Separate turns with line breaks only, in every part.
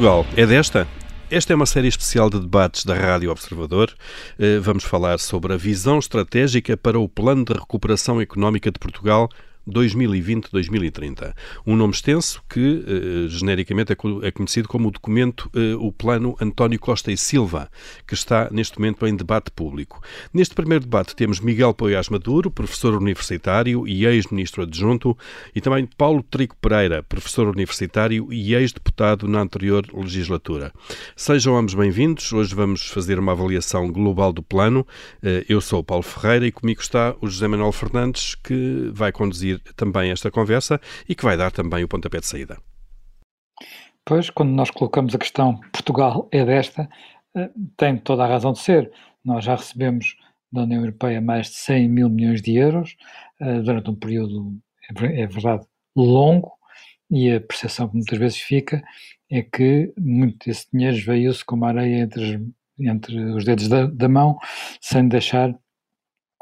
Portugal é desta? Esta é uma série especial de debates da Rádio Observador. Eh, vamos falar sobre a visão estratégica para o Plano de Recuperação Económica de Portugal 2020-2030. Um nome extenso que, eh, genericamente, é, é conhecido como o documento, eh, o Plano António Costa e Silva, que está neste momento em debate público. Neste primeiro debate temos Miguel Poiás Maduro, professor universitário e ex-ministro adjunto, e também Paulo Trico Pereira, professor universitário e ex-deputado na anterior legislatura. Sejam ambos bem-vindos. Hoje vamos fazer uma avaliação global do plano. Eh, eu sou o Paulo Ferreira e comigo está o José Manuel Fernandes, que vai conduzir também esta conversa e que vai dar também o pontapé de saída.
Pois, quando nós colocamos a questão Portugal é desta, eh, tem toda a razão de ser. Nós já recebemos da União Europeia mais de 100 mil milhões de euros eh, durante um período, é, é verdade, longo, e a percepção que muitas vezes fica é que muito desse dinheiro veio-se como areia entre, entre os dedos da, da, mão, sem deixar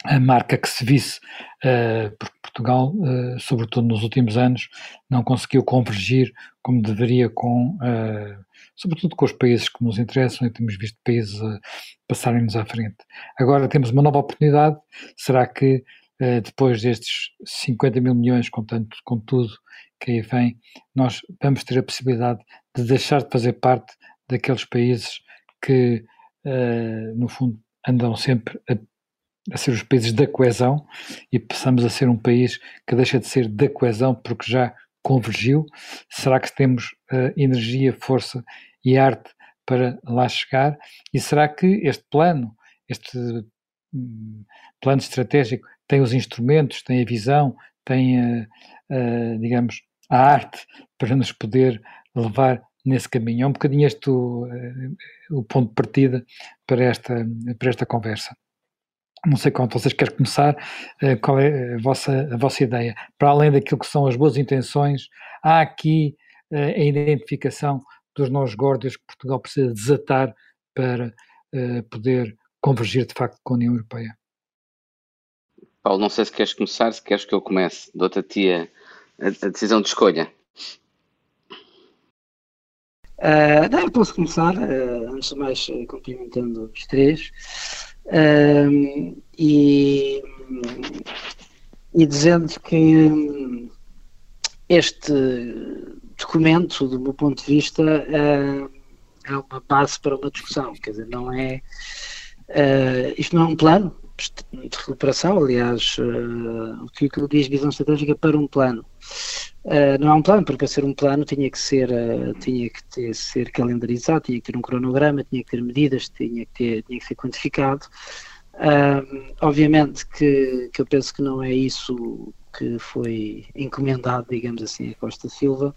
a marca que se visse, uh, porque Portugal, uh, sobretudo nos últimos anos, não conseguiu convergir como deveria com, uh, sobretudo com os países que nos interessam e temos visto países passarem-nos à frente. Agora temos uma nova oportunidade, será que depois destes 50 mil milhões, com, tanto, com tudo que aí vem, nós vamos ter a possibilidade de deixar de fazer parte daqueles países que, no fundo, andam sempre a a ser os países da coesão e passamos a ser um país que deixa de ser da coesão porque já convergiu? Será que temos uh, energia, força e arte para lá chegar? E será que este plano, este um, plano estratégico, tem os instrumentos, tem a visão, tem, uh, uh, digamos, a arte para nos poder levar nesse caminho? É um bocadinho este o, o ponto de partida para esta, para esta conversa. Não sei quanto vocês querem começar, eh, qual é a vossa, a vossa ideia? Para além daquilo que são as boas intenções, há aqui eh, a identificação dos nós gordos que Portugal precisa desatar para eh, poder convergir de facto com a União Europeia.
Paulo, não sei se queres começar, se queres que eu comece. Dou-te a ti a, a, decisão de escolha.
Uh, não, eu posso começar, uh, antes de mais, cumprimentando os três e, e dizendo que este documento, do meu ponto de vista, uh, é uma base para uma discussão, quer dizer, não é. Uh, isto não é um plano de recuperação, aliás, uh, o que diz visão estratégica para um plano. Uh, não é um plano, porque para ser um plano tinha que ser, uh, tinha que ter, ser calendarizado, tinha que ter um cronograma, tinha que ter medidas, tinha que, ter, tinha que ser quantificado. Obviamente que, que eu penso que não é isso que foi encomendado, digamos assim, a Costa Silva.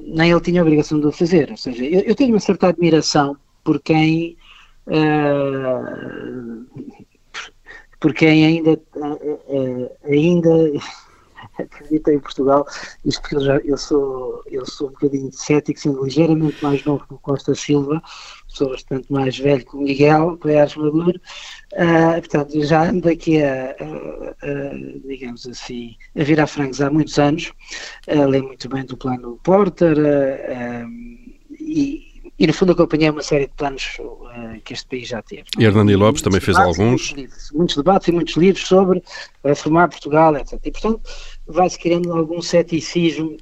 nem ele tinha a obrigação de o fazer, ou seja, eu, eu tenho uma certa admiração por quem por quem ainda, ainda acredita em Portugal, isto porque eu, já, eu, sou, eu sou um bocadinho cético, sendo ligeiramente mais novo que o Costa Silva, sou bastante mais velho que o Miguel, é Maduro, uh, portanto, já ando aqui a, a, a, digamos assim, a virar frangos há muitos anos, uh, muito bem do plano Porter, uh, e, e no fundo acompanhei uma série de planos uh, que este país já teve.
E Hernani Lopes também fez alguns.
Muitos, muitos, debates e muitos livros sobre reformar Portugal, etc. E portanto vai-se criando algum ceticismo,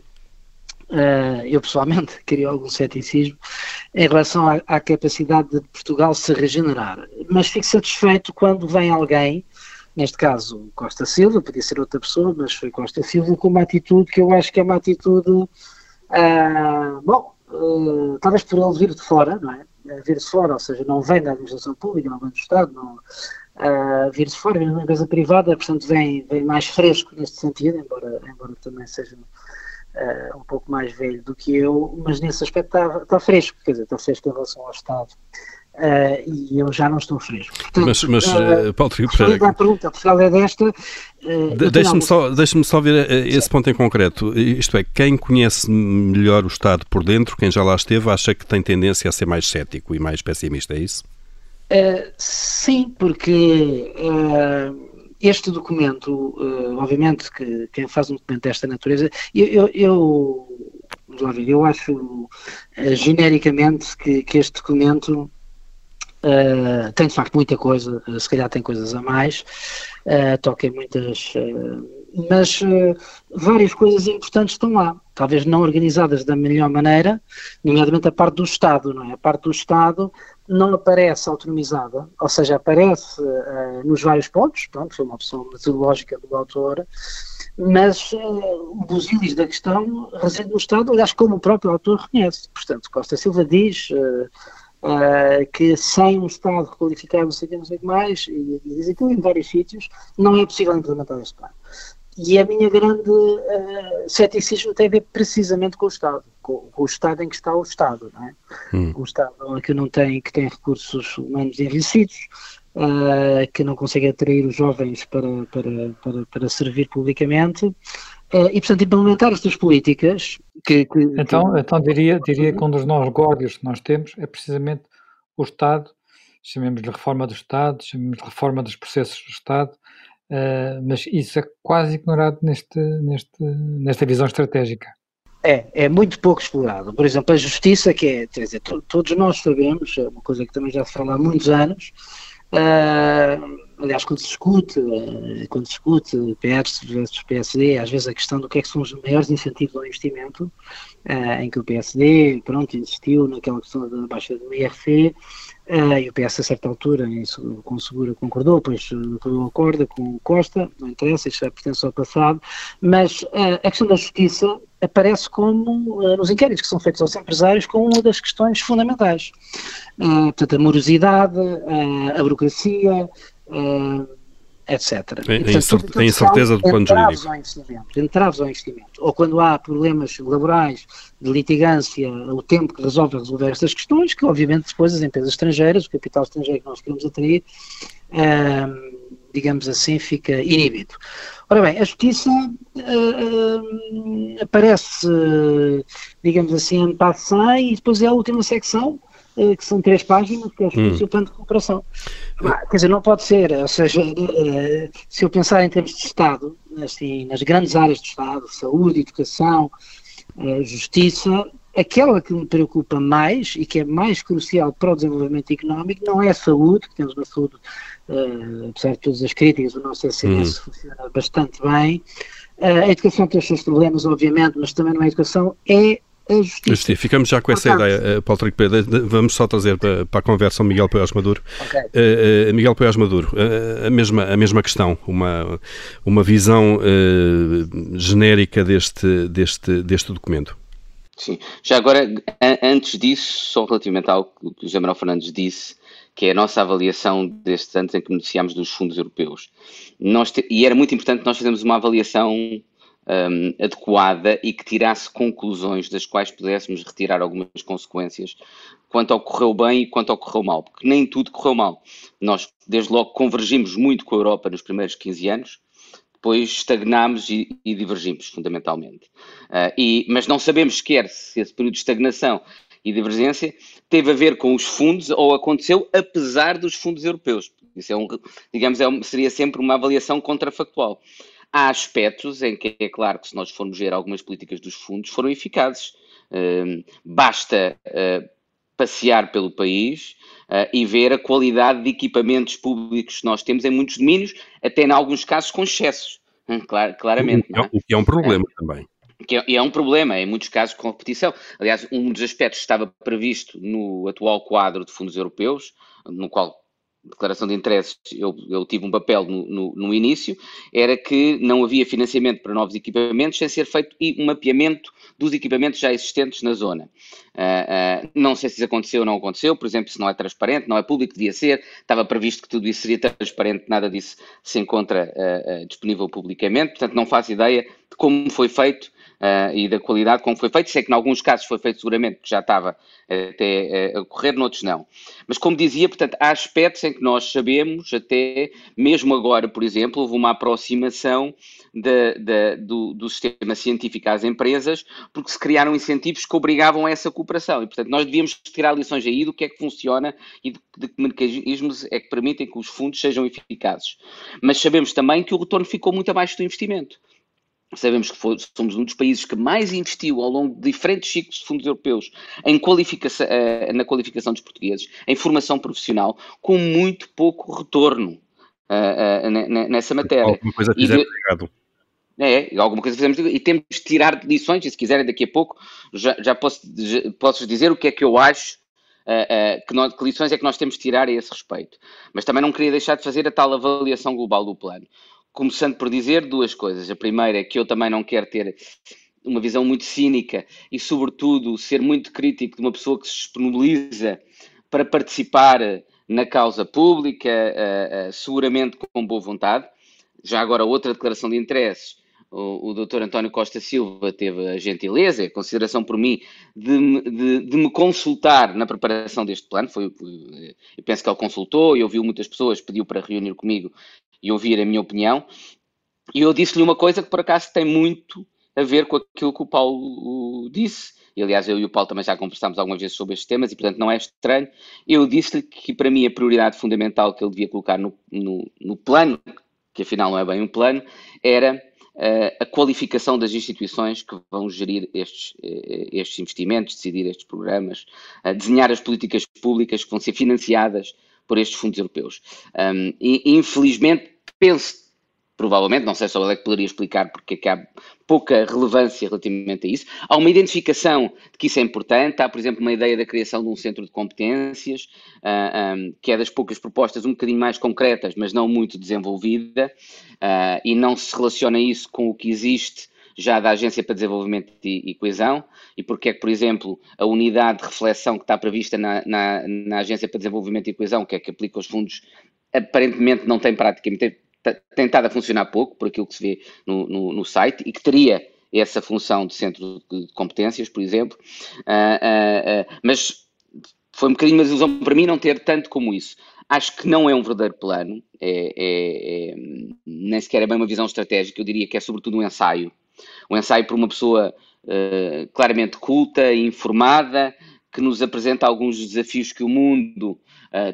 uh, eu pessoalmente queria algum ceticismo, em relação à, à, capacidade de Portugal se regenerar. Mas fico satisfeito quando vem alguém, neste caso Costa Silva, podia ser outra pessoa, mas foi Costa Silva, com uma atitude que eu acho que é uma atitude, uh, bom, uh, talvez por ele vir de fora, não é? Eh, vir de fora, ou seja, não vem da administração pública, não vem do Estado, não, uh, vir de fora, vem de uma empresa privada, portanto vem, vem mais fresco neste sentido, embora, embora também seja uh, um pouco mais velho do que eu, mas nesse aspecto está, está fresco, quer dizer, está fresco em relação ao Estado. Uh, e eu já não estou fresco.
Portanto, mas, mas uh, Paulo Trigo,
para... a pergunta, Portugal é desta.
Uh, Deixe-me só, só ver esse ponto em concreto. Isto é, quem conhece melhor o Estado por dentro, quem já lá esteve, acha que tem tendência a ser mais cético e mais pessimista, é isso?
Sim, porque este documento, obviamente, que quem faz um documento desta natureza, eu, eu, eu Vamos lá ver, eu acho genericamente que, que, este documento uh, tem de facto muita coisa, uh, se calhar tem coisas a mais, toca em muitas. mas várias coisas importantes estão lá, talvez não organizadas da melhor maneira, nomeadamente a parte do Estado, não é? A parte do Estado não aparece autonomizada, ou seja, aparece nos vários pontos, pronto, foi uma opção metodológica do autor, mas uh, o busilis da questão reside no Estado, aliás, como o próprio autor reconhece. Portanto, Costa Silva diz uh, que sem um Estado requalificado, não sei o que, não sei o que mais, e, e diz aquilo em vários sítios, não é possível implementar este plano. E a minha grande uh, ceticismo tem a ver precisamente com o Estado, com, com, o Estado em que está o Estado, não é? Hum. O Estado que não tem, que tem recursos humanos envelhecidos, uh, que não consegue atrair os jovens para, para, para, para servir publicamente. Uh, e, portanto, implementar estas políticas que. que
então, que... então diria, diria que um dos nós górdios que nós temos é precisamente o Estado, chamemos-lhe reforma do Estado, chamemos-lhe reforma dos processos do Estado, uh, mas isso é quase ignorado neste, neste, nesta visão estratégica.
É, é muito pouco explorado. Por exemplo, a justiça, que é, quer dizer, todos nós sabemos, é uma coisa que também já se fala há muitos anos, Uh, aliás, quando se discute, uh, quando se discute PS versus PSD, às vezes a questão do que é que são os maiores incentivos ao investimento, uh, em que o PSD, pronto, insistiu naquela questão da baixa do IRC, Uh, e o PS a certa altura, isso, com Segura concordou, depois uh, acorda com Costa, não interessa, isto já pertence ao passado, mas uh, a questão da justiça aparece como, nos inquéritos que são feitos aos empresários, como uma das questões fundamentais. portanto, a morosidade, a burocracia, etc.
Tem, tem incerteza do plano jurídico.
Ao investimento, entraves ao investimento. Ou quando há problemas laborais, de litigância, o tempo que resolve resolver estas questões, que obviamente depois as empresas estrangeiras, o capital estrangeiro que nós queremos atrair, hum, digamos assim, fica inibido. Ora bem, a justiça uh, aparece, digamos assim, em passant e depois é a última secção, uh, que são três páginas, que é hum. o plano de cooperação. Quer dizer, não pode ser, ou seja, eh, se eu pensar em termos de Estado, assim, nas grandes áreas do Estado, saúde, educação, eh, justiça, aquela que me preocupa mais e que é mais crucial para o desenvolvimento económico não é a saúde, que temos uma saúde, uh, apesar de todas as críticas, o nosso SNS uhum. funciona bastante bem. Uh, a educação tem os seus problemas, obviamente, mas também não é a educação, é a justiça. justiça.
Ficamos já com essa Portanto, ideia, Paulo Trigo Pedro. Vamos só trazer para, para a conversa o Miguel Poiás Maduro. Okay. Uh, uh, Miguel Poiás Maduro, uh, a, mesma, a mesma questão, uma, uma visão genérica deste, deste, deste documento.
Sim, já agora, antes disso, só relativamente ao que o José Manuel Fernandes disse, que é a nossa avaliação destes anos em que beneficiámos dos fundos europeus. Nós te, e era muito importante nós fazermos uma avaliação um, adequada e que tirasse conclusões das quais pudéssemos retirar algumas consequências quanto ao correu bem e quanto ao correu mal, porque nem tudo correu mal. Nós, desde logo, convergimos muito com a Europa nos primeiros 15 anos, depois estagnámos e, e divergimos, fundamentalmente. Uh, e, mas não sabemos sequer se esse período de estagnação e divergência teve a ver com os fundos ou aconteceu apesar dos fundos europeus. Isso é um, digamos, é um, seria sempre uma avaliação contrafactual. Há aspectos em que é claro que se nós formos ver algumas políticas dos fundos foram eficazes. Uh, basta uh, passear pelo país uh, e ver a qualidade de equipamentos públicos que nós temos em muitos domínios, até em alguns casos com excessos, hum, clar, claramente.
O que, é, o que é um problema também.
Que é, é, um problema, em muitos casos, com competição. Aliás, um dos aspectos que estava previsto no atual quadro de fundos europeus, no qual declaração de interesses, eu, eu tive um papel no, no, no, início, era que não havia financiamento para novos equipamentos sem ser feito um mapeamento dos equipamentos já existentes na zona. Uh, uh, não sei se isso aconteceu ou não aconteceu, por exemplo, se não é transparente, não é público, devia ser, estava previsto que tudo isso seria transparente, nada disso se encontra uh, disponível publicamente, portanto não faço ideia de como foi feito uh, e da qualidade como foi feito. Sei que em alguns casos foi feito seguramente que já estava até uh, a correr, noutros não. Mas como dizia, portanto, há aspectos em que nós sabemos, até mesmo agora, por exemplo, houve uma aproximação de, de, do, do, sistema científico às empresas, porque se criaram incentivos que obrigavam a essa cooperação. E, portanto, nós devíamos tirar lições aí do que é que funciona e de, de que mecanismos é que permitem que os fundos sejam eficazes. Mas sabemos também que o retorno ficou muito abaixo do investimento. Sabemos que foi, somos um dos países que mais investiu ao longo de diferentes ciclos de fundos europeus em qualificação, uh, na qualificação dos portugueses, em formação profissional, com muito pouco retorno uh, uh, nessa matéria.
Alguma coisa fizemos errado.
É, alguma coisa fizemos e temos de tirar lições, e se quiserem daqui a pouco já, já posso, já, posso dizer o que é que eu acho Uh, uh, que, nós, que, lições é que nós temos de tirar a esse respeito. Mas também não queria deixar de fazer a tal avaliação global do plano. Começando por dizer duas coisas. A primeira é que eu também não quero ter uma visão muito cínica e, sobretudo, ser muito crítico de uma pessoa que se disponibiliza para participar na causa pública, uh, seguramente com boa vontade. Já agora, outra declaração de interesses o, o Dr. António Costa Silva teve a gentileza e a consideração por mim de, de, de, me consultar na preparação deste plano. Foi, eu penso que ele consultou e ouviu muitas pessoas, pediu para reunir comigo e ouvir a minha opinião. E eu disse-lhe uma coisa que por acaso tem muito a ver com aquilo que o Paulo disse. E, aliás, eu e o Paulo também já conversámos algumas vezes sobre estes temas e, portanto, não é estranho. Eu disse-lhe que, para mim, a prioridade fundamental que ele devia colocar no, no, no plano, que afinal não é bem um plano, era uh, a qualificação das instituições que vão gerir estes, uh, estes investimentos, decidir estes programas, uh, desenhar as políticas públicas que vão ser financiadas por estes fundos europeus. Um, e, infelizmente, penso provavelmente, não sei se o Alex poderia explicar porque é que há pouca relevância relativamente a isso. Há uma identificação de que isso é importante, há, por exemplo, uma ideia da criação de um centro de competências, uh, ah, um, que é das poucas propostas um bocadinho mais concretas, mas não muito desenvolvida, uh, e não se relaciona isso com o que existe já da Agência para Desenvolvimento e, e, Coesão, e porque é que, por exemplo, a unidade de reflexão que está prevista na, na, na Agência para Desenvolvimento e Coesão, que é que aplica os fundos, aparentemente não tem praticamente tentado a funcionar pouco, por aquilo que se vê no, no, no site, e que teria essa função de centro de competências, por exemplo, uh, uh, uh, mas foi um bocadinho uma ilusão para mim não ter tanto como isso. Acho que não é um verdadeiro plano, é, é, é, nem sequer é bem uma visão estratégica, eu diria que é sobretudo um ensaio. Um ensaio por uma pessoa claramente culta, informada, que nos apresenta alguns desafios que o mundo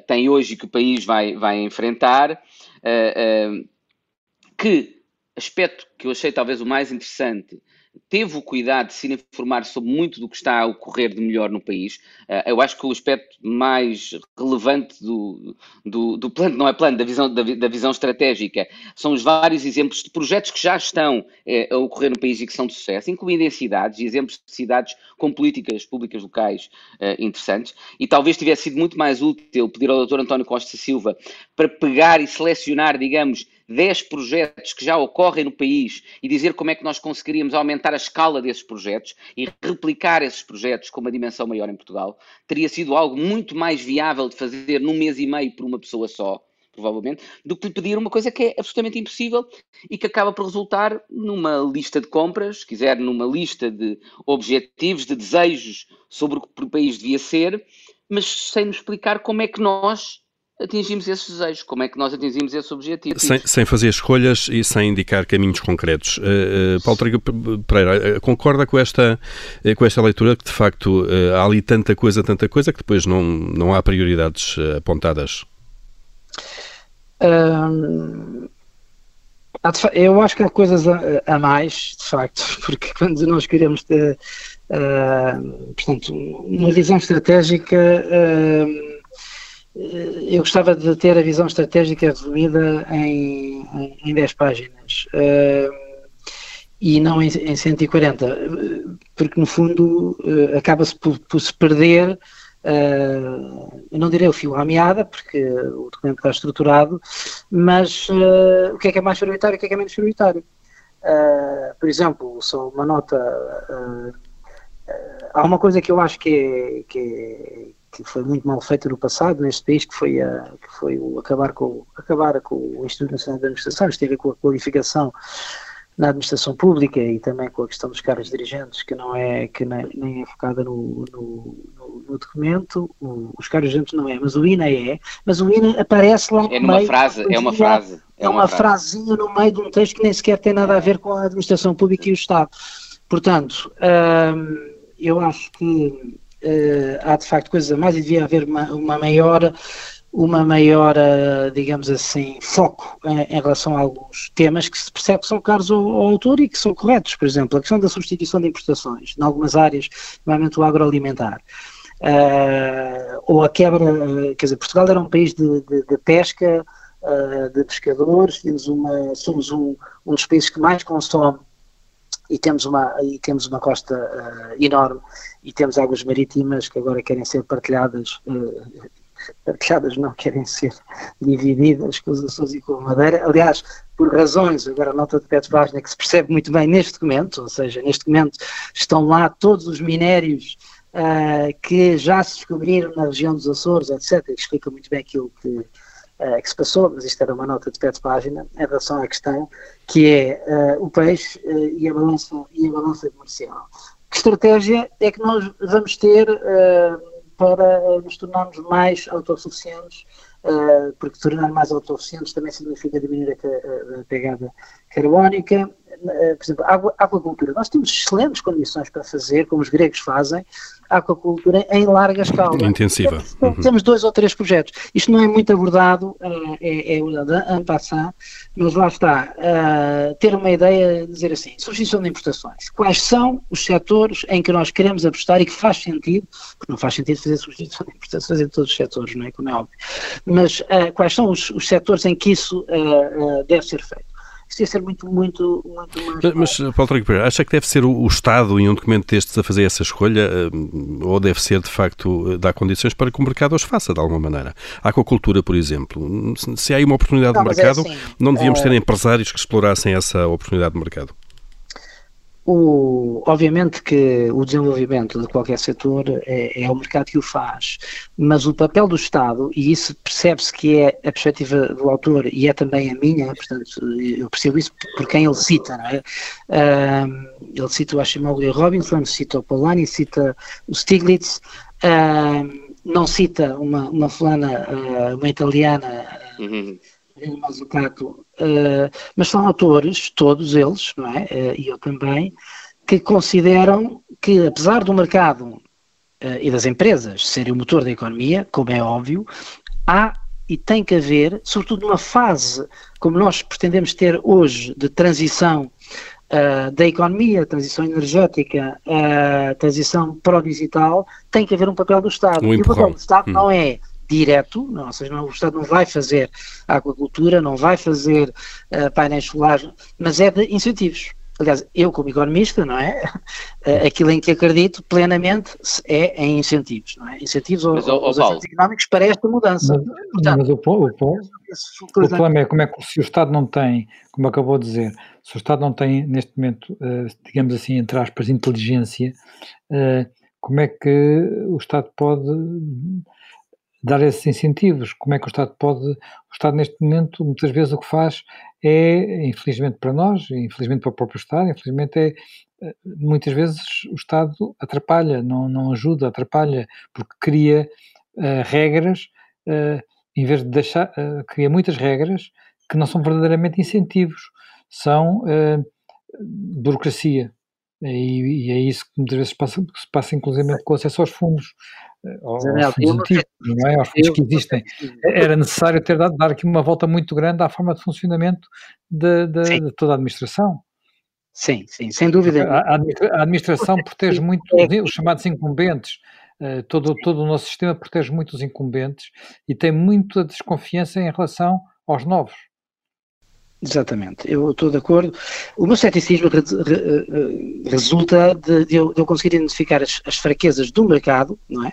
tem hoje e que o país vai, vai enfrentar que aspecto que eu achei talvez o mais interessante teve o cuidado de se informar sobre muito do que está a ocorrer de melhor no país. Uh, eu acho que o aspecto mais relevante do, do, do plano, não é plano, da visão, da, da, visão estratégica, são os vários exemplos de projetos que já estão uh, a ocorrer no país e que são de sucesso, incluindo em cidades, e exemplos de cidades com políticas públicas locais uh, interessantes. E talvez tivesse sido muito mais útil pedir ao Dr. António Costa Silva para pegar e selecionar, digamos, 10 projetos que já ocorrem no país e dizer como é que nós conseguiríamos aumentar a escala desses projetos e replicar esses projetos com uma dimensão maior em Portugal, teria sido algo muito mais viável de fazer num mês e meio por uma pessoa só, provavelmente, do que lhe pedir uma coisa que é absolutamente impossível e que acaba por resultar numa lista de compras, se quiser, numa lista de objetivos, de desejos sobre o que o país devia ser, mas sem nos explicar como é que nós atingimos esses desejos, como é que nós atingimos esse objetivo.
Sem, sem fazer escolhas e sem indicar caminhos concretos. Uh, uh, Paulo Trigo Pereira, uh, concorda com esta, com esta leitura que de facto há ali tanta coisa, tanta coisa, que depois não, não há prioridades apontadas?
eu acho que há coisas a, a, mais, de facto, porque quando nós queremos ter, portanto, uma visão estratégica eh, eu gostava de ter a visão estratégica resumida em, em, 10 páginas uh, e não em, em 140, porque no fundo uh, acaba-se por, por, se perder, uh, eu não direi o fio à meada, porque o documento está estruturado, mas o que é que é mais prioritário e o que é que é menos prioritário. por exemplo, só uma nota, há uma coisa que eu acho que é, que é que foi muito mal feita no passado neste país, que foi, a, que foi o acabar com, acabar com o Instituto Nacional de Administração, isto tem a ver com a qualificação na administração pública e também com a questão dos cargos dirigentes, que não é, que nem, é focada no, no, no, no documento, o, os cargos dirigentes não é, mas o INA é, mas o INA aparece lá
é numa meio, frase, é uma frase.
É, é uma, uma frasinha no meio de um texto que nem sequer tem nada a ver com a administração pública e o Estado. Portanto, hum, eu acho que há de facto coisas a mais e devia haver uma, uma maior uma maior, uh, digamos assim, foco em, em, relação a alguns temas que se percebe que são caros ao, ao, autor e que são corretos. Por exemplo, a questão da substituição de importações, em algumas áreas, nomeadamente o agroalimentar. Uh, ou a quebra, quer dizer, Portugal era um país de, de, de pesca, uh, de pescadores, temos uma, somos um, um dos países que mais consome e temos uma, e temos uma costa uh, enorme e temos águas marítimas que agora querem ser partilhadas, uh, partilhadas não, querem ser divididas com os Açores e com a Madeira, aliás, por razões, agora a nota de Petro página que se percebe muito bem neste documento, ou seja, neste documento estão lá todos os minérios uh, que já se descobriram na região dos Açores, etc., que explica muito bem aquilo que uh, que se passou, mas isto era uma nota de pé de página, em relação à questão que é uh, o peixe uh, e, a balança, e a balança comercial. Que estratégia é que nós vamos ter para nos tornarmos mais autossuficientes porque tornar mais autossuficientes também significa diminuir a, a pegada carbónica. Uh, por exemplo, a aquacultura. Nós temos excelentes condições para fazer, como os gregos fazem, aquacultura em larga escala.
Intensiva.
Temos, uhum. temos dois ou três projetos. Isto não é muito abordado, uh, é, é en passant, mas lá está. Uh, ter uma ideia, dizer assim, substituição de importações. Quais são os setores em que nós queremos apostar e que faz sentido, porque não faz sentido fazer substituição de importações em todos os setores, não é? Como é óbvio. Mas uh, quais são os, os setores em que isso deve ser feito? Isto ia ser muito, muito, muito mais.
Mas, mas Paulo Trigo Pereira, acha que deve ser o, o, Estado, em um documento destes, a fazer essa escolha, eh, ou deve ser, de facto, eh, dar condições para que o mercado os faça, de alguma maneira? A aquacultura, por exemplo, se há aí uma oportunidade não, de é mercado, é assim, não devíamos ter empresários que explorassem essa oportunidade de mercado?
O, obviamente que o desenvolvimento de qualquer setor é, é, o mercado que o faz, mas o papel do Estado, e isso percebe-se que é a perspectiva do autor e é também a minha, portanto, eu percebo isso por quem ele cita, não é? Ele cita o Ashimoto Robinson, cita o Polanyi, cita o Stiglitz, não cita uma, uma fulana, uh, uma italiana. Uhum Mazzucato, uh, mas são autores, todos eles, não é? Uh, e eu também, que consideram que, apesar do mercado uh, e das empresas serem o motor da economia, como é óbvio, há e tem que haver, sobretudo numa fase como nós pretendemos ter hoje de transição Uh, da economia, transição energética, uh, transição para o digital, tem que haver um papel do Estado. Um e o papel do Estado hum. não é direto, não, ou seja, não, o Estado não vai fazer aquacultura, não vai fazer uh, painéis solares, mas é de incentivos. Aliás, eu como economista, não é? Uh, aquilo em que acredito plenamente é em incentivos, não é? Incentivos mas, aos, agentes económicos para esta mudança.
Mas, Portanto, mas o, o, o, o problema é como é que se o Estado não tem, como acabou de dizer, se o Estado não tem neste momento, uh, digamos assim, entre aspas, inteligência, como é que o Estado pode dar esses incentivos. Como é que o Estado pode. O Estado, neste momento, muitas vezes o que faz é, infelizmente para nós, infelizmente para o próprio Estado, infelizmente é. Eh, muitas vezes o Estado atrapalha, não, não ajuda, atrapalha, porque cria uh, regras, uh, em vez de deixar. Uh, cria muitas regras que não são verdadeiramente incentivos, são burocracia. E, e, é isso que muitas vezes passa, se passa, inclusive, com acesso aos fundos aos Janel, fundos antigos, não é? aos fundos que existem. Era necessário ter dado dar aqui uma volta muito grande à forma de funcionamento de, de, de toda a administração.
Sim, sim, sem dúvida.
A, a administração protege muito os chamados incumbentes. Uh, todo, todo o nosso sistema protege muito os incumbentes e tem muita desconfiança em relação aos novos.
Exatamente, eu estou de acordo. O meu ceticismo re, re, resulta de, de, eu, de, eu, conseguir identificar as, as, fraquezas do mercado, não é?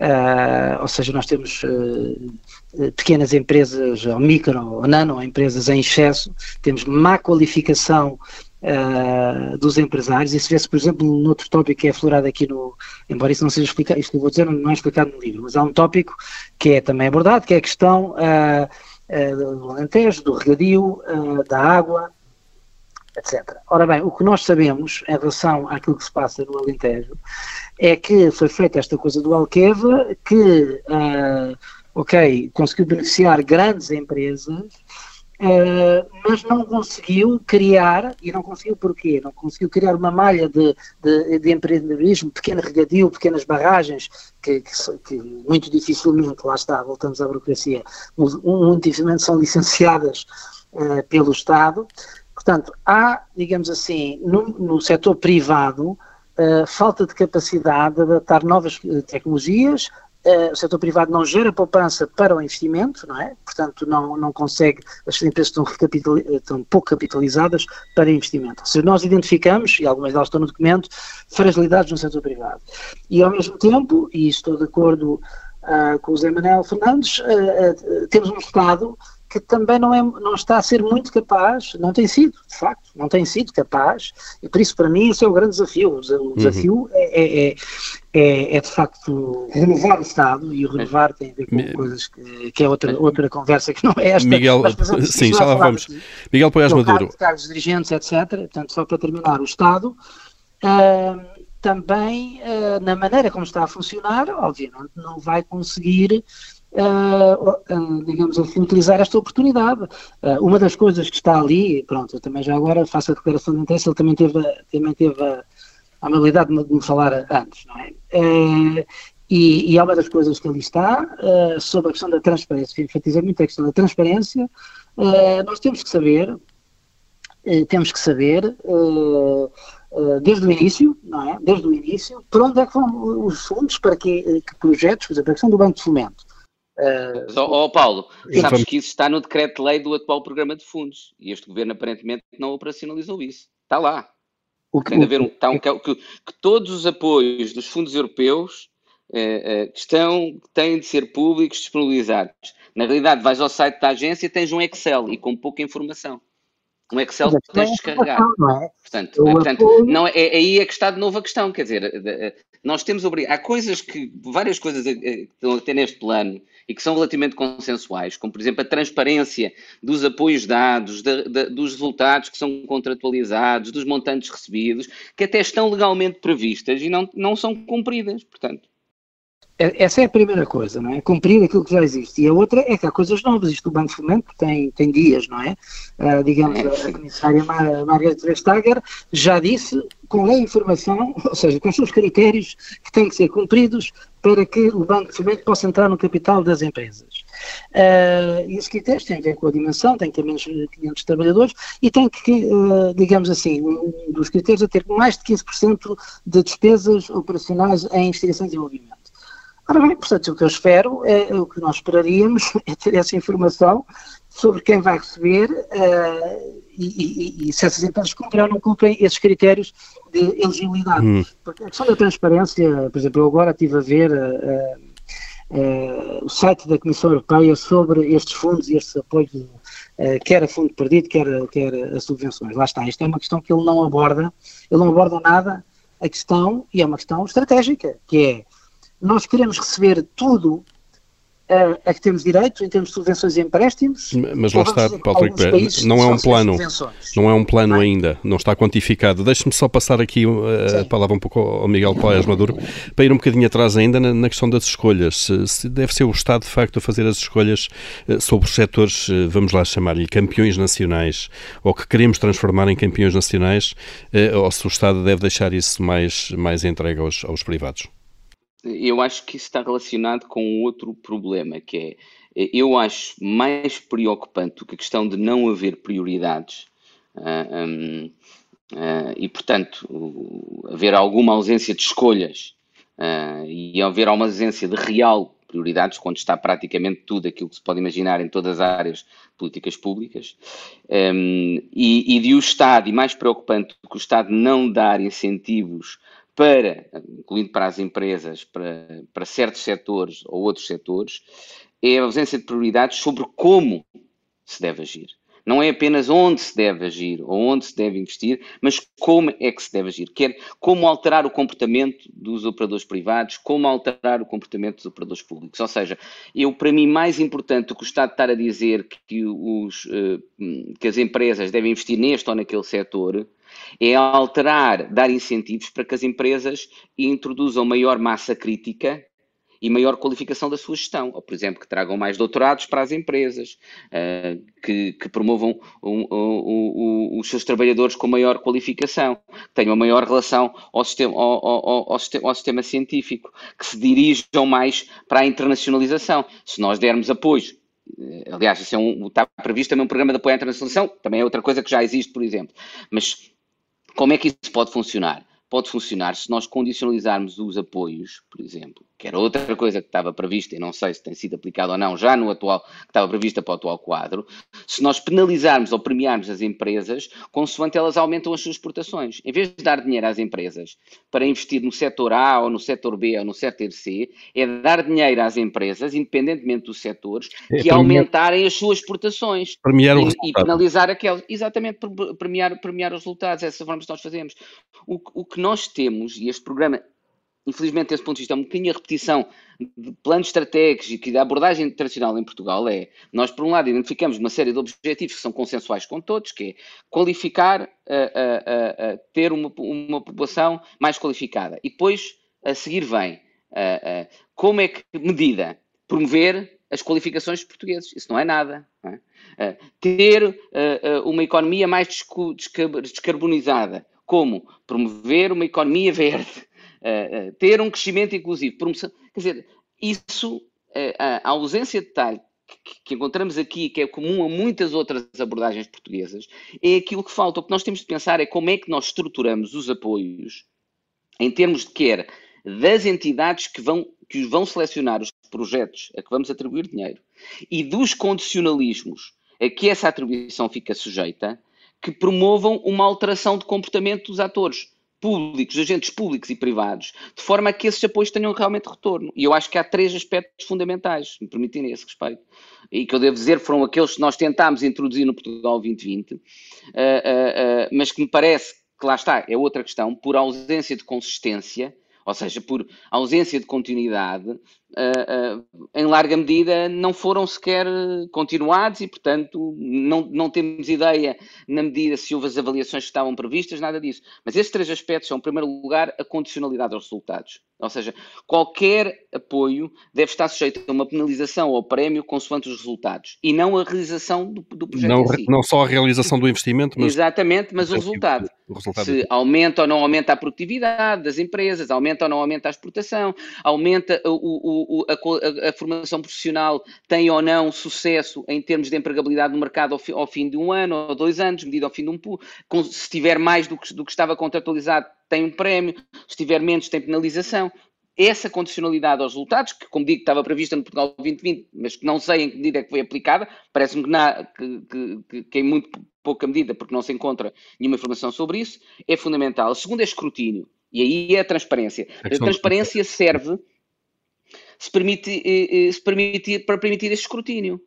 Uh, ou seja, nós temos uh, pequenas empresas, ou micro, ou nano, empresas em excesso, temos má qualificação uh, dos empresários, isso vê-se, por exemplo, num outro tópico que é aflorado aqui no, embora isso não seja explicado, isto que eu vou dizer não é explicado no livro, mas há um tópico que é também abordado, que é a questão uh, do Alentejo, do regadio, uh, da água, etc. Ora bem, o que nós sabemos em relação àquilo que se passa no Alentejo é que foi feita esta coisa do Alqueva que, uh, ok, conseguiu beneficiar grandes empresas Uh, mas não conseguiu criar, e não conseguiu porquê? Não conseguiu criar uma malha de, de, de empreendedorismo, pequeno regadio, pequenas barragens, que, que, que, muito dificilmente, lá está, voltamos à burocracia, muito dificilmente são licenciadas uh, pelo Estado. Portanto, há, digamos assim, no, no setor privado, uh, falta de capacidade de adaptar novas tecnologias, Uh, o setor privado não gera poupança para o investimento, não é? Portanto, não, não consegue, as empresas estão, estão pouco capitalizadas para investimento. Se nós identificamos, e algumas delas estão no documento, fragilidades no setor privado. E ao mesmo tempo, e estou de acordo uh, com o Zé Manuel Fernandes, uh, temos um Estado que também não, é, não está a ser muito capaz, não tem sido, de facto, não tem sido capaz, e por isso, para mim, esse é o grande desafio. O uhum. desafio uhum. é, é, é, é, de facto, renovar o Estado, e o renovar tem a ver com coisas que, que, é outra, outra conversa que não é esta.
Miguel, mas, exemplo, sim, já lá vamos. Aqui, Miguel Poiás Maduro.
Cargos dirigentes, etc. Portanto, só para terminar, o Estado. Uh, também, uh, na maneira como está a funcionar, obviamente não vai conseguir uh, digamos assim, utilizar esta oportunidade. Uh, uma das coisas que está ali, pronto, eu também já agora faço a declaração de interesse, ele também teve, também teve a, a amabilidade de me falar antes, não é? E, e há uma das coisas que ali está, uh, sobre a questão da transparência, enfatiza muito a questão da transparência, uh, nós temos que saber, uh, temos que saber, desde o início, não é? Desde o início, para onde é que vão os fundos, para que, que projetos, por exemplo, a questão do Banco de Fomento.
Uh, oh, Paulo, sabes que isso está no decreto-lei do atual programa de fundos e este governo aparentemente não operacionalizou isso. Está lá. O que, Tem de haver um, está um, que, que, todos os apoios dos fundos europeus uh, uh, estão, têm de ser públicos, disponibilizados. Na realidade, vais ao site da agência e tens um Excel e com pouca informação. Um Excel que tens de descarregar. Não é? Portanto, é, portanto não, é, é, aí é que está de novo a questão. Quer dizer, nós temos Há coisas que, várias coisas que estão a ter neste plano e que são relativamente consensuais, como por exemplo a transparência dos apoios dados, dos resultados que são contratualizados, dos montantes recebidos, que até estão legalmente previstas e não, não são cumpridas, portanto.
É, essa é a primeira coisa, não é? Cumprir aquilo que já existe. E a outra é que há coisas novas. Isto do Banco de Fomento tem, tem dias, não é? Uh, digamos, é, a comissária Mar Margarete Vestager já disse qual é a informação, ou seja, quais são os critérios que têm que ser cumpridos para que o Banco de Fomento possa entrar no capital das empresas. Uh, e os critérios têm a ver com a dimensão, tem que ter menos de 500 trabalhadores e tem que, uh, digamos assim, um dos critérios é ter mais de 15% de despesas operacionais em investigação e desenvolvimento. Ora bem, portanto, o que eu espero, é, o que nós esperaríamos, é ter essa informação sobre quem vai receber uh, e, e, e, se essas empresas cumprem ou não cumprem esses critérios de elegibilidade. Hum. Porque a questão da transparência, por exemplo, eu agora estive a ver uh, uh, o site da Comissão Europeia sobre estes fundos e estes apoios, quer a fundo perdido, quer, quer a subvenções. Lá está, isto é uma questão que ele não aborda, ele não aborda nada a questão, e é uma questão estratégica, que é nós queremos receber tudo a, a, que temos direito em termos de subvenções e empréstimos.
Mas lá está, Paulo não é um plano, não é um plano não é? ainda, não está quantificado. Deixe-me só passar aqui uh, a palavra um pouco ao Miguel Paes Maduro, para ir um bocadinho atrás ainda na, na questão das escolhas. Se, se, deve ser o Estado, de facto, a fazer as escolhas uh, sobre os setores, uh, vamos lá chamar-lhe campeões nacionais, ou que queremos transformar em campeões nacionais, ou se o Estado deve deixar isso mais, mais entregue aos, aos privados?
Eu acho que isso está relacionado com outro problema, que é, eu acho mais preocupante do que a questão de não haver prioridades uh, ah, um, uh, ah, e, portanto, haver alguma ausência de escolhas uh, e haver uma ausência de real prioridades, quando está praticamente tudo aquilo que se pode imaginar em todas as áreas políticas públicas, um, e, e de o Estado, e mais preocupante que o Estado não dar incentivos para, incluindo para as empresas, para, para certos setores ou outros setores, é a ausência de prioridades sobre como se deve agir. Não é apenas onde se deve agir ou onde se deve investir, mas como é que se deve agir. Quer como alterar o comportamento dos operadores privados, como alterar o comportamento dos operadores públicos. Ou seja, eu, para mim, mais importante do que o Estado estar a dizer que, os, eh, que as empresas devem investir neste ou naquele setor, é alterar, dar incentivos para que as empresas introduzam maior massa crítica e maior qualificação da sua gestão. Ou, por exemplo, que tragam mais doutorados para as empresas, uh, que, que, promovam os seus trabalhadores com maior qualificação, que tenham uma maior relação ao sistema, ao, ao, ao, ao sistema científico, que se dirijam mais para a internacionalização. Se nós dermos apoio eh, aliás, isso é um, está previsto também um programa de apoio à internacionalização, também é outra coisa que já existe, por exemplo. Mas como é que isso pode funcionar? Pode funcionar se nós condicionalizarmos os apoios, por exemplo, que era outra coisa que estava prevista, e não sei se tem sido aplicado ou não, já no atual, que estava prevista para o atual quadro, se nós penalizarmos ou premiarmos as empresas, consoante elas aumentam as suas exportações. Em vez de dar dinheiro às empresas para investir no setor A ou no setor B ou no setor C, é dar dinheiro às empresas, independentemente dos setores, é, que aumentarem as suas exportações.
Premiar o
e,
resultado.
e penalizar aquelas. Exatamente, premiar, premiar os resultados. Essa forma que nós fazemos. O, o que nós temos, e este programa infelizmente, desse ponto de vista, é um bocadinho a repetição de planos estratégicos e da abordagem internacional em Portugal é, nós, por um lado, identificamos uma série de objetivos que são consensuais com todos, que é qualificar, ter uma, uma população mais qualificada. E depois, a seguir vem, como é que, medida, promover as qualificações portugueses. Isso não é nada. Não é? ter uma economia mais descarbonizada. Como? Promover uma economia verde uh, ter um crescimento inclusivo, promoção. Quer dizer, isso, uh, a ausência de detalhe que, que encontramos aqui, que é comum a muitas outras abordagens portuguesas, é aquilo que falta. O que nós temos de pensar é como é que nós estruturamos os apoios em termos de quer das entidades que vão, que vão selecionar os projetos a que vamos atribuir dinheiro e dos condicionalismos a que essa atribuição fica sujeita, que promovam uma alteração de comportamento dos atores públicos, agentes públicos e privados, de forma a que esses apoios tenham realmente retorno. E eu acho que há três aspectos fundamentais, me permitem esse respeito, e que eu devo dizer foram aqueles que nós tentámos introduzir no Portugal 2020, uh, uh, uh, mas que me parece que lá está, é outra questão, por ausência de consistência, ou seja, por ausência de continuidade, uh, uh, em larga medida não foram sequer continuados e, portanto, não, não temos ideia na medida se houve as avaliações que estavam previstas, nada disso. Mas esses três aspectos são, em primeiro lugar, a condicionalidade aos resultados. Ou seja, qualquer apoio deve estar sujeito a uma penalização ou prémio consoante os resultados e não a realização do, do projeto.
Não,
si.
não só a realização do investimento, mas.
Exatamente, mas o resultado. O resultado Se aumenta ou não aumenta a produtividade das empresas, aumenta ou não aumenta a exportação, aumenta o, o, a, a, formação profissional, tem ou não sucesso em termos de empregabilidade no mercado ao, fi, ao fim de um ano ou dois anos, medida ao fim de um. Se tiver mais do que, do que estava contratualizado, tem um prémio, se tiver menos, tem penalização. Essa condicionalidade aos resultados, que, como digo, estava prevista no Portugal 2020, mas que não sei em que medida é que foi aplicada, parece-me que, que, que, que, em muito pouca medida, porque não se encontra nenhuma informação sobre isso, é fundamental. O segundo é escrutínio, e aí é a transparência. A, a transparência serve se permite, eh, eh, se permite, para permitir esse escrutínio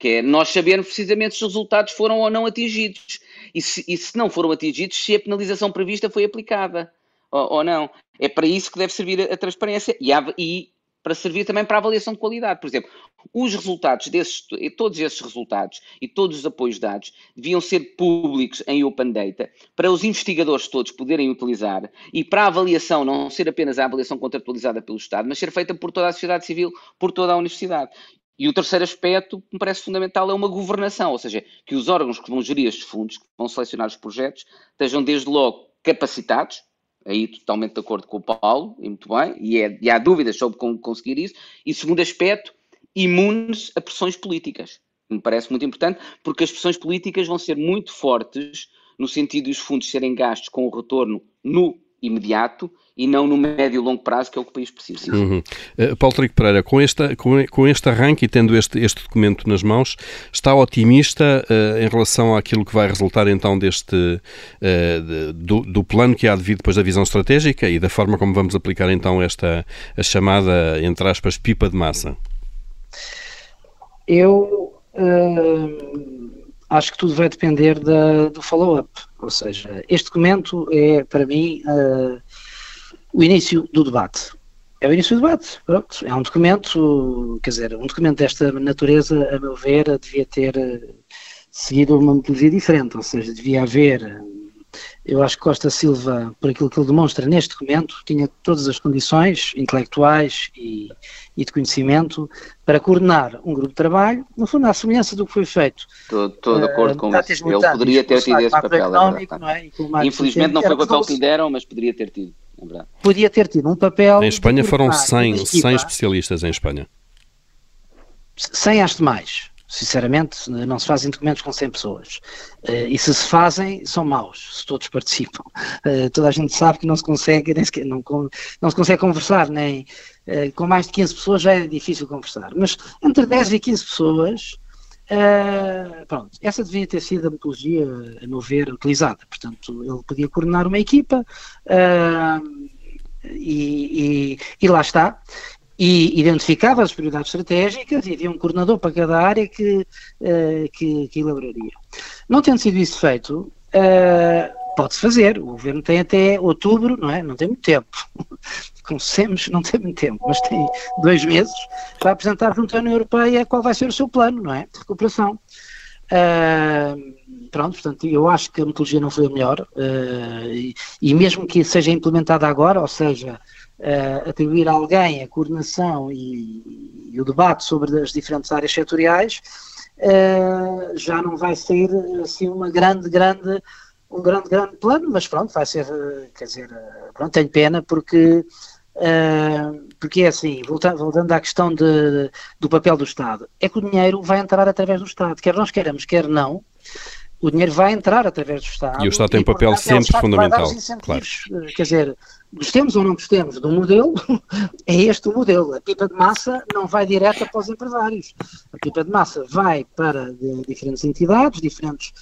que é nós sabermos precisamente se os resultados foram ou não atingidos e se, e se não foram atingidos, se a penalização prevista foi aplicada ou, ou não. É para isso que deve servir a, a transparência e, há, e, para servir também para avaliação de qualidade. Por exemplo, os resultados desses, todos esses resultados e todos os apoios dados deviam ser públicos em open data para os investigadores todos poderem utilizar e para a avaliação não ser apenas a avaliação contratualizada pelo Estado, mas ser feita por toda a sociedade civil, por toda a universidade. E o terceiro aspecto que me parece fundamental é uma governação, ou seja, que os órgãos que vão gerir estes fundos, que vão selecionar os projetos, estejam desde logo capacitados, aí totalmente de acordo com o Paulo, e muito bem, e, é, e há dúvidas sobre como conseguir isso, e segundo aspecto, imunes a pressões políticas. Me parece muito importante, porque as pressões políticas vão ser muito fortes no sentido de os fundos serem gastos com o retorno no imediato e não no médio e longo prazo, que é o que o país precisa.
Uhum. Uh, Paulo Trigo Pereira, com, esta, com, com este arranque e tendo este, este documento nas mãos, está otimista uh, em relação àquilo que vai resultar então deste uh, de, do, do, plano que há de vir depois da visão estratégica e da forma como vamos aplicar então esta a chamada, entre aspas, pipa de massa?
Eu acho que tudo vai depender da, do follow-up. Ou seja, este documento é, para mim, uh, o início do debate. É o início do debate, pronto. É um documento, quer dizer, um documento desta natureza, a meu ver, devia ter uh, seguido uma metodologia diferente, ou seja, devia haver Eu acho que Costa Silva, por aquilo que ele demonstra neste documento, tinha todas as condições intelectuais e, e de conhecimento para coordenar um grupo de trabalho, no fundo, à semelhança do que foi feito.
Estou, de acordo uh, com isso. Ele poderia ter tido esse papel. É Infelizmente não foi o papel que lhe deram, mas poderia ter tido. É
podia ter tido um papel.
Em Espanha foram 100, 100 especialistas em Espanha.
100 acho demais. Sinceramente, não se fazem documentos com 100 pessoas. Uh, e se se fazem, são maus, se todos participam. Uh, toda a gente sabe que não se consegue, nem sequer, não, não se consegue conversar, nem uh, com mais de 15 pessoas já é difícil conversar. Mas entre 10 e 15 pessoas, pronto, essa devia ter sido a metodologia, a meu ver, utilizada. Portanto, ele podia coordenar uma equipa e, e, e lá está e identificava as prioridades estratégicas e havia um coordenador para cada área que, uh, que, que, elaboraria. Não tendo sido isso feito, uh, pode-se fazer. O governo tem até outubro, não é? Não tem muito tempo. Conhecemos, não tem muito tempo, mas tem dois meses para apresentar junto à União Europeia qual vai ser o seu plano, não é? De recuperação. Uh, pronto, portanto, eu acho que a metodologia não foi a melhor uh, e, e, mesmo que seja implementada agora, ou seja, uh, atribuir a alguém a coordenação e, e, o debate sobre as diferentes áreas setoriais, uh, já não vai ser assim uma grande, grande, um grande, grande plano, mas pronto, vai ser, quer dizer, pronto, tenho pena porque porque é assim, voltando, voltando à questão de, do papel do Estado, é que o dinheiro vai entrar através do Estado, quer nós queremos, quer não, o dinheiro vai entrar através do Estado.
E o Estado tem um papel sempre fundamental. Claro.
Quer dizer, gostemos ou não gostemos do modelo, é este o modelo. A pipa de massa não vai direta para os empresários. A pipa de massa vai para diferentes entidades, diferentes.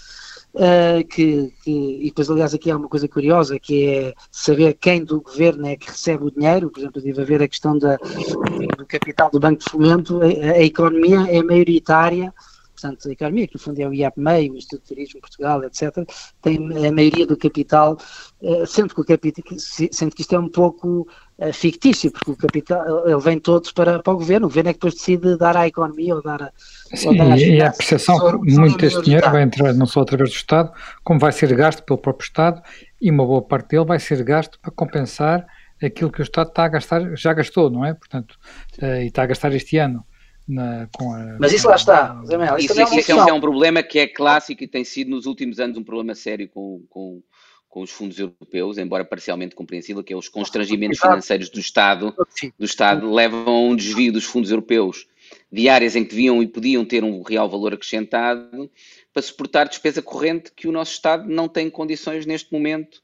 Uh, que, que, e depois, aliás, aqui há uma coisa curiosa que é saber quem do governo é que recebe o dinheiro. Por exemplo, deve haver a questão da, do capital do Banco de Fomento. A, a economia é maioritária portanto, a economia, que no fundo é o IAPMEI, o Instituto de Turismo Portugal, etc., tem a maioria do capital, eh, sendo que, o capital, sendo que isto é um pouco eh, fictício, porque o capital ele vem todo para, para o governo, o governo é que depois decide dar à economia ou dar a.
Sim, dar e a percepção que muito deste dinheiro vai entrar não só através do Estado, como vai ser gasto pelo próprio Estado, e uma boa parte dele vai ser gasto para compensar aquilo que o Estado está a gastar, já gastou, não é? Portanto, e está a gastar este ano. Na,
a, Mas isso lá está.
Isso, isso, isso é, um, é, um, problema que é clássico e tem sido nos últimos anos um problema sério com, com, com os fundos europeus, embora parcialmente compreensível, que é os constrangimentos financeiros do Estado, do Estado levam a um desvio dos fundos europeus. De áreas em que deviam e podiam ter um real valor acrescentado para suportar despesa corrente que o nosso Estado não tem condições neste momento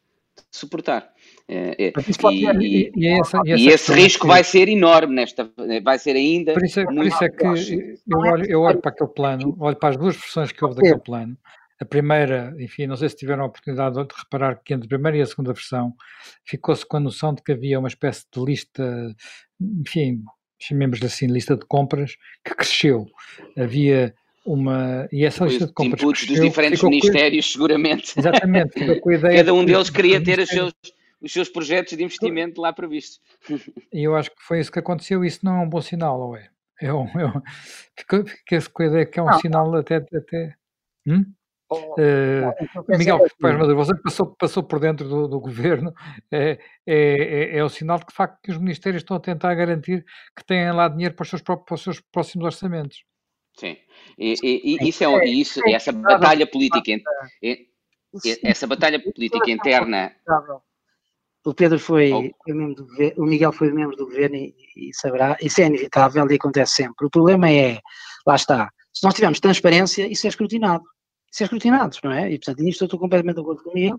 suportar. É, é, e, e, e, essa, e, esse risco vai ser enorme nesta, vai ser ainda.
Por isso é, por isso é que eu olho, eu olho para aquele plano, olho para as duas versões que houve daquele plano. A primeira, enfim, não sei se tiveram a oportunidade de reparar que entre a primeira e a segunda versão ficou-se com a noção de que havia uma espécie de lista, enfim, chamemos-lhe assim, lista de compras, que cresceu. Havia uma. E essa lista de compras.
Inputs cresceu, dos diferentes ministérios, com... seguramente.
Exatamente,
com a ideia. Cada um deles queria ter os seus os seus projetos de investimento lá previstos.
E eu acho que foi isso que aconteceu, isso não é um bom sinal, ou é? É um, é um, fiquei com a ideia que é um não, sinal até. até hum? Oh, uh, Miguel, você passou, passou por dentro do, do governo, é, é, é, é, o sinal de que, de facto, que os ministérios estão a tentar garantir que têm lá dinheiro para os seus, para os seus próximos orçamentos.
Sim, e, e, e isso é isso, essa batalha política, essa batalha política interna
o Pedro foi, oh. foi membro do governo, o Miguel foi membro do governo e, e, saberá, isso é inevitável e acontece sempre. O problema é, lá está, se nós tivermos transparência, isso é escrutinado. Isso é escrutinado, não é? E, portanto, nisto eu estou completamente de acordo com o Miguel,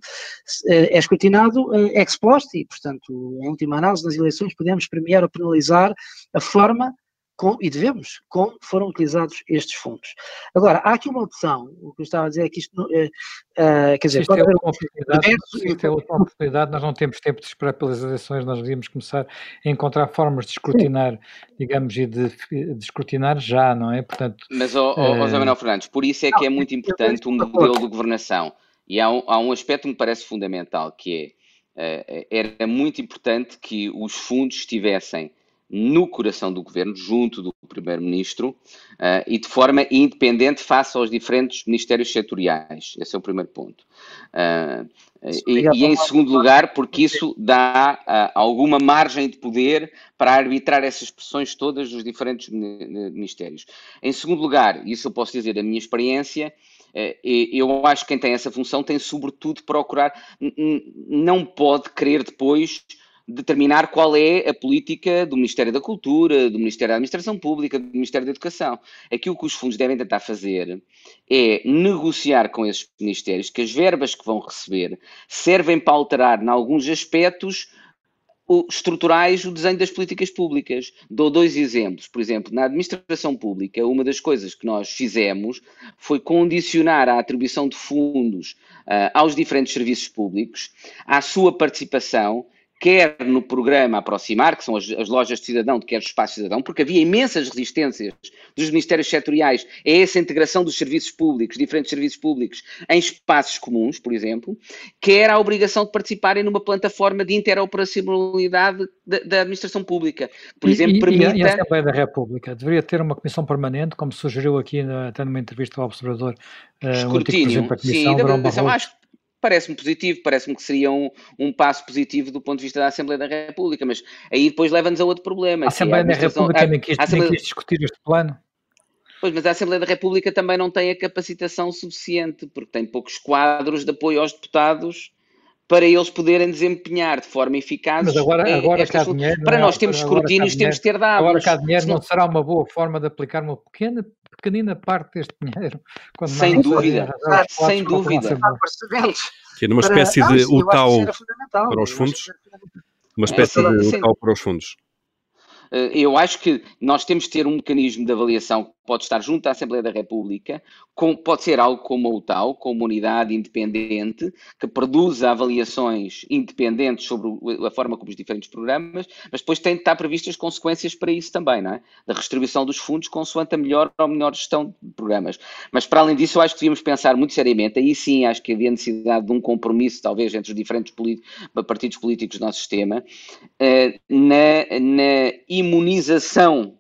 eh, é escrutinado eh, ex post e, portanto, em última análise, nas eleições podemos premiar ou penalizar a forma com, e devemos, como foram utilizados estes fundos. Agora, há aqui uma opção, o que eu estava a dizer é que isto, uh, uh, quer dizer,
isto é outra oportunidade, isto é outra oportunidade, nós não temos tempo de esperar pelas eleições, nós devíamos começar a encontrar formas de escrutinar, Sim. digamos, e de, de, escrutinar já, não é?
Portanto, Mas, oh, José Manuel Fernandes, por isso é que é muito importante o um modelo de governação, e há um, há um aspecto que me parece fundamental, que é, era muito importante que os fundos estivessem no coração do governo, junto do primeiro-ministro, uh, e de forma independente face aos diferentes ministérios setoriais. Esse é o primeiro ponto. Uh, e, e, em segundo lugar, porque isso dá uh, alguma margem de poder para arbitrar essas pressões todas dos diferentes ministérios. Em segundo lugar, isso eu posso dizer a minha experiência, eu acho que quem tem essa função tem sobretudo procurar, não pode querer depois determinar qual é a política do Ministério da Cultura, do Ministério da Administração Pública, do Ministério da Educação. Aquilo que os fundos devem tentar fazer é negociar com esses ministérios que as verbas que vão receber servem para alterar, em alguns aspectos, estruturais o desenho das políticas públicas. Dou dois exemplos. Por exemplo, na administração pública, uma das coisas que nós fizemos foi condicionar a atribuição de fundos uh, aos diferentes serviços públicos à sua participação quer no programa Aproximar, que são as, as, lojas de cidadão, quer o espaço cidadão, porque havia imensas resistências dos ministérios setoriais a essa integração dos serviços públicos, diferentes serviços públicos, em espaços comuns, por exemplo, quer a obrigação de participarem numa plataforma de interoperacionalidade da, da administração pública. Por
e,
exemplo,
e,
permita...
E a Assembleia da República deveria ter uma comissão permanente, como sugeriu aqui na, até numa entrevista ao Observador,
uh, Escrutínio, um da comissão, sim, acho, parece-me positivo, parece-me que seria um, um passo positivo do ponto de vista da Assembleia da República, mas aí depois leva-nos a outro problema.
A Assembleia é a da República nem quis, Assembleia... nem quis discutir este plano.
Pois, mas a Assembleia da República também não tem a capacitação suficiente, porque tem poucos quadros de apoio aos deputados para eles poderem desempenhar de forma eficaz.
Mas agora, agora cá dinheiro,
para nós temos escrutínios, temos de ter dados.
Agora cá dinheiro não... não será uma boa forma de aplicar uma pequena, pequenina parte deste dinheiro.
sem dúvida, sem dúvida.
Que é numa espécie de UTAU para os fundos? Uma espécie de UTAU para os fundos.
Eh, eu acho que nós temos de ter um mecanismo de avaliação que pode estar junto à Assembleia da República, com, pode ser algo como o tal, como uma unidade independente, que produza avaliações independentes sobre a forma como os diferentes programas, mas depois tem de estar previstas consequências para isso também, não é? Da redistribuição dos fundos consoante a melhor ou menor gestão de programas. Mas para além disso, eu acho que devíamos pensar muito seriamente, aí sim acho que havia necessidade de um compromisso, talvez, entre os diferentes partidos políticos do nosso sistema, eh, na, na imunização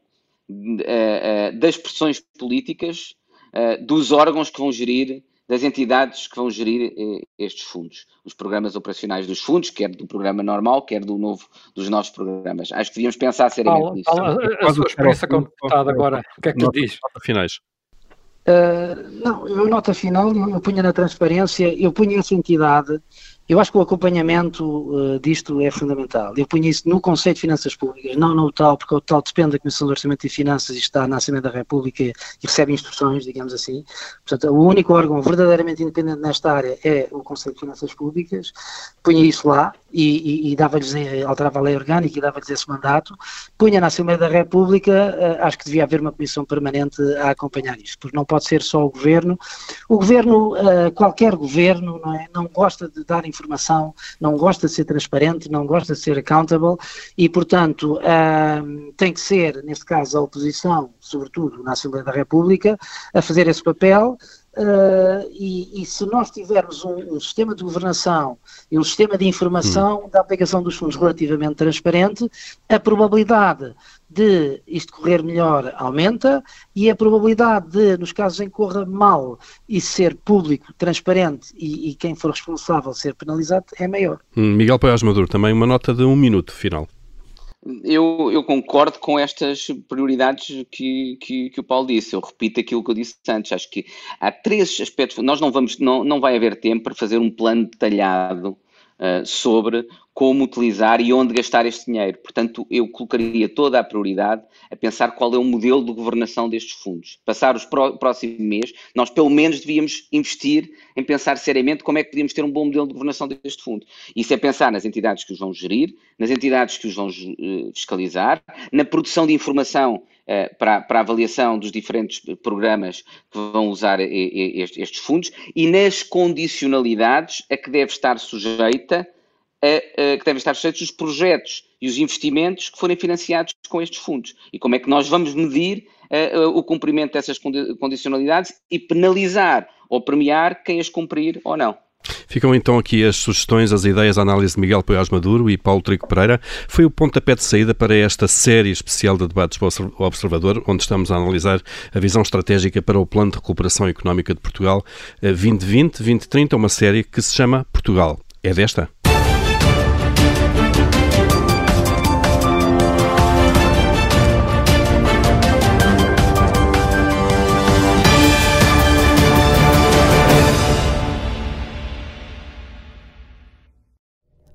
das pressões políticas uh, dos órgãos que vão gerir, das entidades que vão gerir estes fundos, os programas operacionais dos fundos, quer do programa normal, quer do novo, dos novos programas. Acho que devíamos pensar seriamente nisso.
Fala, a, a sua experiência como deputado agora, o que é que lhe diz?
Finais.
Uh, não, eu nota final, eu punha na transparência, eu punha essa entidade eu acho que o acompanhamento uh, disto é fundamental. Eu ponho isso no Conceito de Finanças Públicas, não no tal, porque o tal depende da Comissão de Orçamento e Finanças e está na Assembleia da República e recebe instruções, digamos assim. Portanto, o único órgão verdadeiramente independente nesta área é o Conceito de Finanças Públicas. Punha isso lá e, e, e dava-lhes, eh, alterava a lei orgânica e dava-lhes esse mandato. Punha na Assembleia da República, uh, acho que devia haver uma comissão permanente a acompanhar isto, porque não pode ser só o Governo. O Governo, uh, qualquer Governo, não, é, não gosta de dar informação, não gosta de ser transparente, não gosta de ser accountable e, portanto, uh, tem que ser, neste caso, a oposição, sobretudo na Assembleia da República, a fazer esse papel. Uh, e, e, se nós tivermos um, um, sistema de governação e um sistema de informação hum. da aplicação dos fundos relativamente transparente, a probabilidade de isto correr melhor aumenta e a probabilidade de, nos casos em que corra mal, isso ser público, transparente e, e quem for responsável ser penalizado é maior.
Hum, Miguel Paiás Maduro, também uma nota de um minuto final.
Eu, eu, concordo com estas prioridades que, que, que, o Paulo disse. Eu repito aquilo que eu disse antes. Acho que há três aspectos. Nós não vamos, não, não vai haver tempo para fazer um plano detalhado uh, sobre como utilizar e onde gastar este dinheiro. Portanto, eu colocaria toda a prioridade a pensar qual é o modelo de governação destes fundos. Passar os pró próximos meses, nós pelo menos devíamos investir em pensar seriamente como é que podíamos ter um bom modelo de governação deste fundo. Isso é pensar nas entidades que os vão gerir, nas entidades que os vão uh, fiscalizar, na produção de informação uh, para, a avaliação dos diferentes programas que vão usar estes fundos e nas condicionalidades a que deve estar sujeita a, que devem estar sujeitos os projetos e os investimentos que forem financiados com estes fundos. E como é que nós vamos medir uh, o cumprimento dessas condicionalidades e penalizar ou premiar quem as cumprir ou não.
Ficam então aqui as sugestões, as ideias, a análise de Miguel Poiás Maduro e Paulo Trigo Pereira. Foi o pontapé de saída para esta série especial de debates do Observador, onde estamos a analisar a visão estratégica para o Plano de Recuperação Económica de Portugal 2020-2030, eh, uma série que se chama Portugal. É desta?